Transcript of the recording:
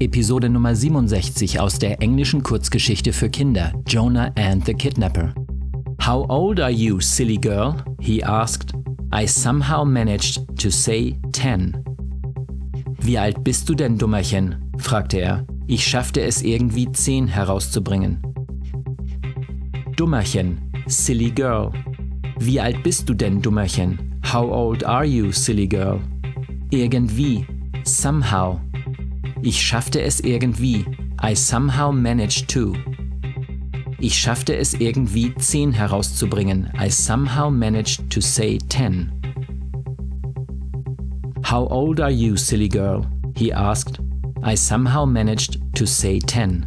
Episode Nummer 67 aus der englischen Kurzgeschichte für Kinder Jonah and the Kidnapper. How old are you, silly girl? he asked. I somehow managed to say ten. Wie alt bist du denn, Dummerchen? fragte er. Ich schaffte es irgendwie zehn herauszubringen. Dummerchen, silly girl. Wie alt bist du denn, Dummerchen? How old are you, silly girl? Irgendwie, somehow. Ich schaffte es irgendwie. I somehow managed to. Ich schaffte es irgendwie, 10 herauszubringen. I somehow managed to say 10. How old are you, silly girl? he asked. I somehow managed to say 10.